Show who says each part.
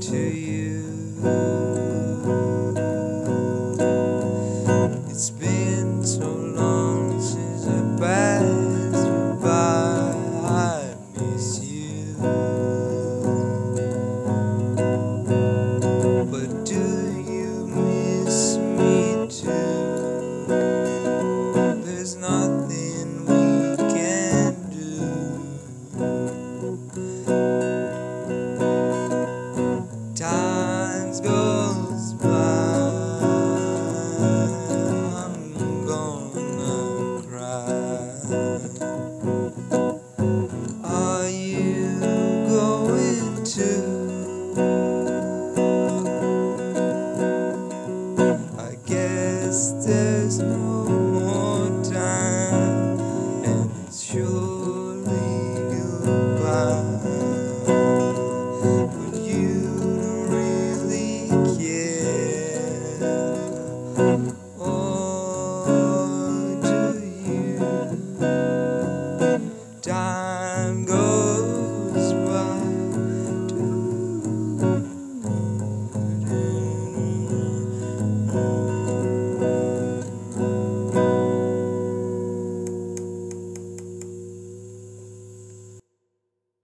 Speaker 1: to you. It's been so long. there's no more time, and it's surely goodbye. But you don't really care. time.